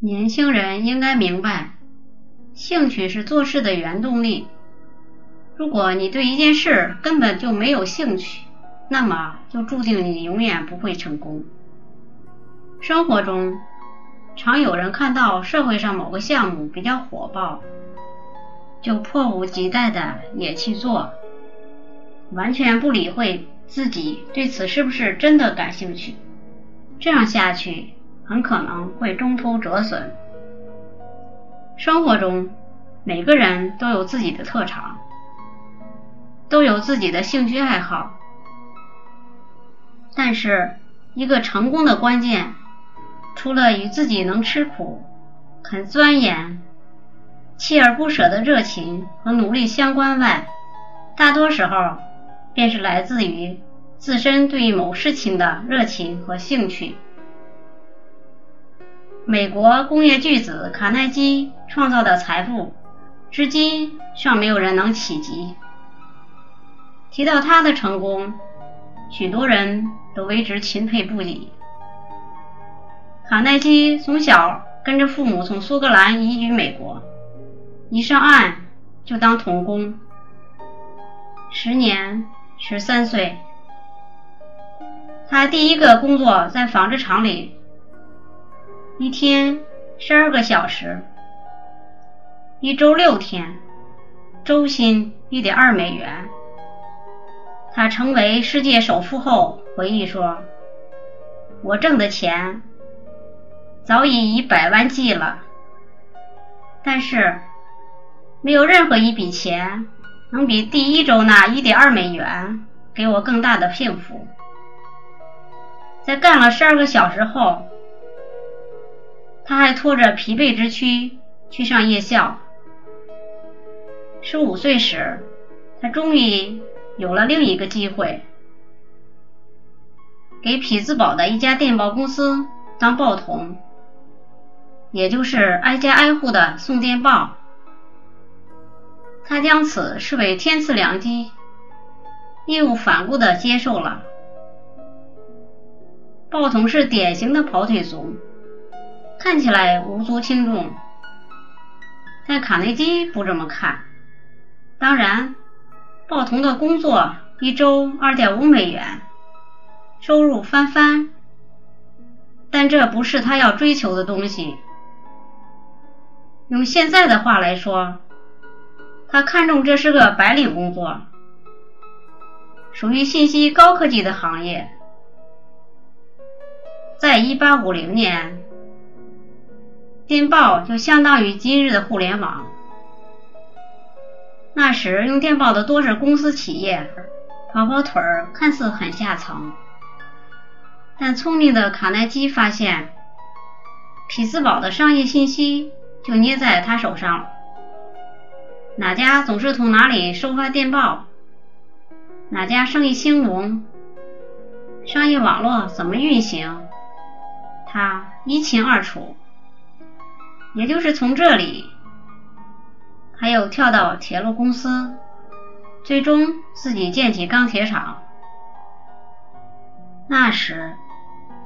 年轻人应该明白，兴趣是做事的原动力。如果你对一件事根本就没有兴趣，那么就注定你永远不会成功。生活中，常有人看到社会上某个项目比较火爆，就迫不及待的也去做，完全不理会自己对此是不是真的感兴趣。这样下去，很可能会中途折损。生活中，每个人都有自己的特长，都有自己的兴趣爱好，但是一个成功的关键。除了与自己能吃苦、肯钻研、锲而不舍的热情和努力相关外，大多时候便是来自于自身对于某事情的热情和兴趣。美国工业巨子卡耐基创造的财富，至今尚没有人能企及。提到他的成功，许多人都为之钦佩不已。卡耐基从小跟着父母从苏格兰移居美国，一上岸就当童工，时年十三岁。他第一个工作在纺织厂里，一天十二个小时，一周六天，周薪一点二美元。他成为世界首富后回忆说：“我挣的钱。”早已以百万计了，但是没有任何一笔钱能比第一周那一点二美元给我更大的幸福。在干了十二个小时后，他还拖着疲惫之躯去上夜校。十五岁时，他终于有了另一个机会，给匹兹堡的一家电报公司当报童。也就是挨家挨户的送电报，他将此视为天赐良机，义无反顾的接受了。报童是典型的跑腿族，看起来无足轻重，但卡内基不这么看。当然，报童的工作一周二点五美元，收入翻番，但这不是他要追求的东西。用现在的话来说，他看中这是个白领工作，属于信息高科技的行业。在一八五零年，电报就相当于今日的互联网。那时用电报的多是公司企业，跑跑腿儿看似很下层，但聪明的卡耐基发现，匹兹堡的商业信息。就捏在他手上，哪家总是从哪里收发电报，哪家生意兴隆，商业网络怎么运行，他一清二楚。也就是从这里，他又跳到铁路公司，最终自己建起钢铁厂。那时，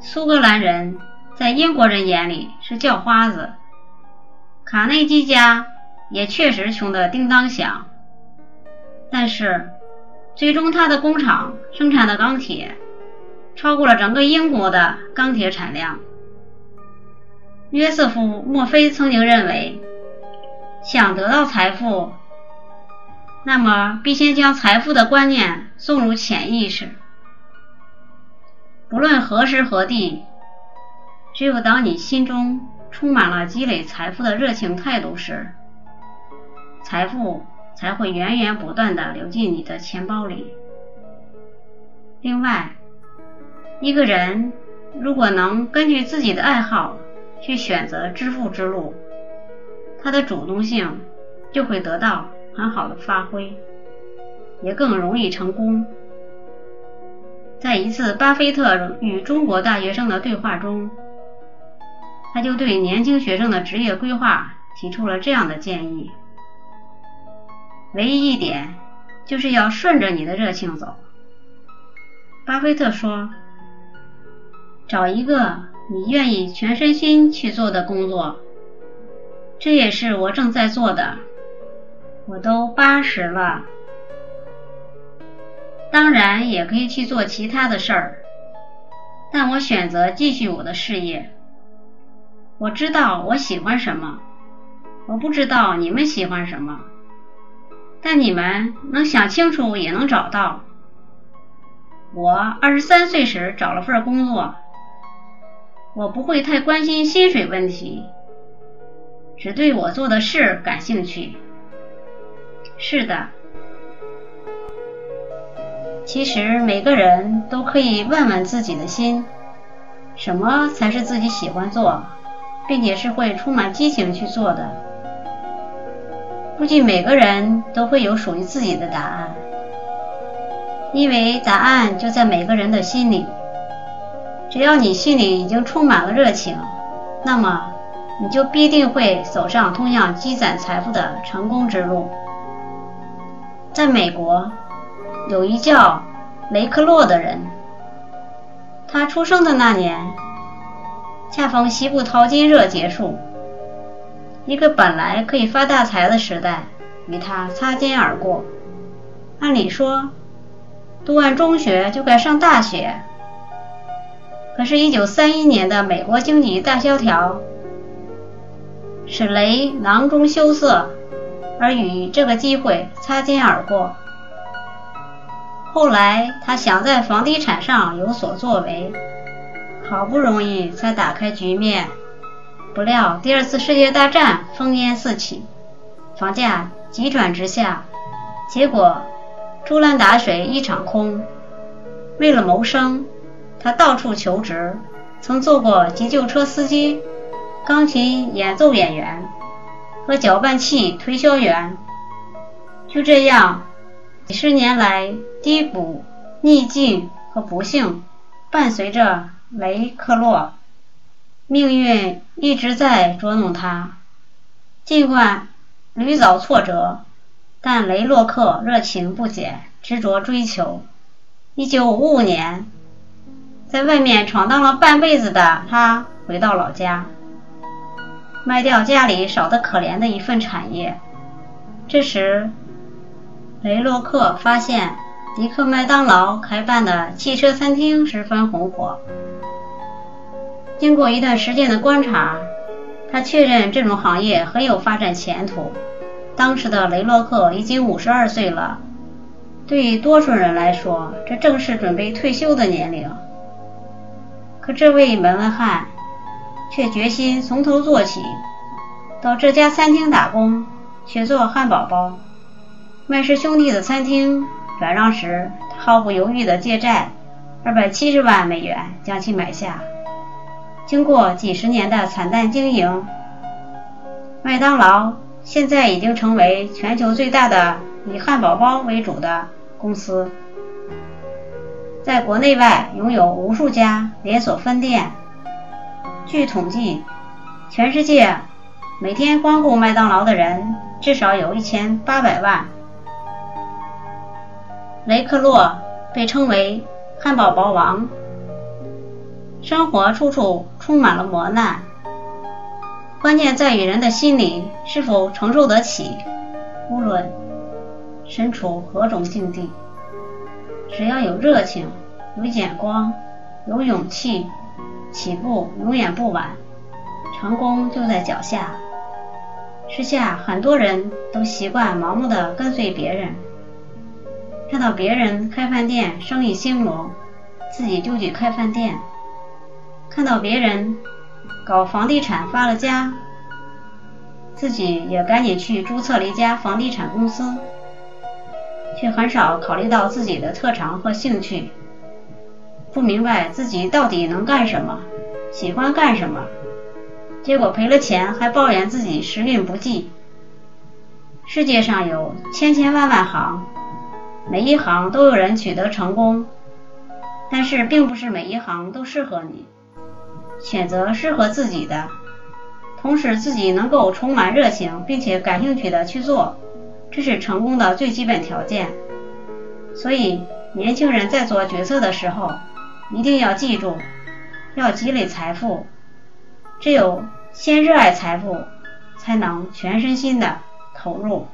苏格兰人在英国人眼里是叫花子。卡内基家也确实穷得叮当响，但是最终他的工厂生产的钢铁超过了整个英国的钢铁产量。约瑟夫·墨菲曾经认为，想得到财富，那么必先将财富的观念送入潜意识。不论何时何地，只有当你心中。充满了积累财富的热情态度时，财富才会源源不断的流进你的钱包里。另外，一个人如果能根据自己的爱好去选择致富之路，他的主动性就会得到很好的发挥，也更容易成功。在一次巴菲特与中国大学生的对话中。他就对年轻学生的职业规划提出了这样的建议：唯一一点就是要顺着你的热情走。巴菲特说：“找一个你愿意全身心去做的工作，这也是我正在做的。我都八十了，当然也可以去做其他的事儿，但我选择继续我的事业。我知道我喜欢什么，我不知道你们喜欢什么，但你们能想清楚也能找到。我二十三岁时找了份工作，我不会太关心薪水问题。只对我做的事感兴趣。是的，其实每个人都可以问问自己的心，什么才是自己喜欢做，并且是会充满激情去做的。估计每个人都会有属于自己的答案，因为答案就在每个人的心里。只要你心里已经充满了热情，那么。你就必定会走上通向积攒财富的成功之路。在美国，有一叫雷克洛的人，他出生的那年，恰逢西部淘金热结束，一个本来可以发大财的时代与他擦肩而过。按理说，读完中学就该上大学，可是一九三一年的美国经济大萧条。使雷囊中羞涩，而与这个机会擦肩而过。后来他想在房地产上有所作为，好不容易才打开局面，不料第二次世界大战烽烟四起，房价急转直下，结果竹篮打水一场空。为了谋生，他到处求职，曾做过急救车司机。钢琴演奏演员和搅拌器推销员，就这样，几十年来低谷、逆境和不幸伴随着雷克洛，命运一直在捉弄他。尽管屡遭挫折，但雷洛克热情不减，执着追求。一九五五年，在外面闯荡了半辈子的他回到老家。卖掉家里少得可怜的一份产业。这时，雷洛克发现迪克麦当劳开办的汽车餐厅十分红火。经过一段时间的观察，他确认这种行业很有发展前途。当时的雷洛克已经五十二岁了，对于多数人来说，这正是准备退休的年龄。可这位门外汉。却决心从头做起，到这家餐厅打工，学做汉堡包。麦氏兄弟的餐厅转让时，毫不犹豫地借债二百七十万美元将其买下。经过几十年的惨淡经营，麦当劳现在已经成为全球最大的以汉堡包为主的公司，在国内外拥有无数家连锁分店。据统计，全世界每天光顾麦当劳的人至少有一千八百万。雷克洛被称为“汉堡包王”，生活处处充满了磨难，关键在于人的心理是否承受得起。无论身处何种境地，只要有热情、有眼光、有勇气。起步永远不晚，成功就在脚下。时下很多人都习惯盲目的跟随别人，看到别人开饭店生意兴隆，自己就去开饭店；看到别人搞房地产发了家，自己也赶紧去注册了一家房地产公司，却很少考虑到自己的特长和兴趣。不明白自己到底能干什么，喜欢干什么，结果赔了钱还抱怨自己时运不济。世界上有千千万万行，每一行都有人取得成功，但是并不是每一行都适合你。选择适合自己的，同时自己能够充满热情并且感兴趣的去做，这是成功的最基本条件。所以，年轻人在做决策的时候。一定要记住，要积累财富。只有先热爱财富，才能全身心的投入。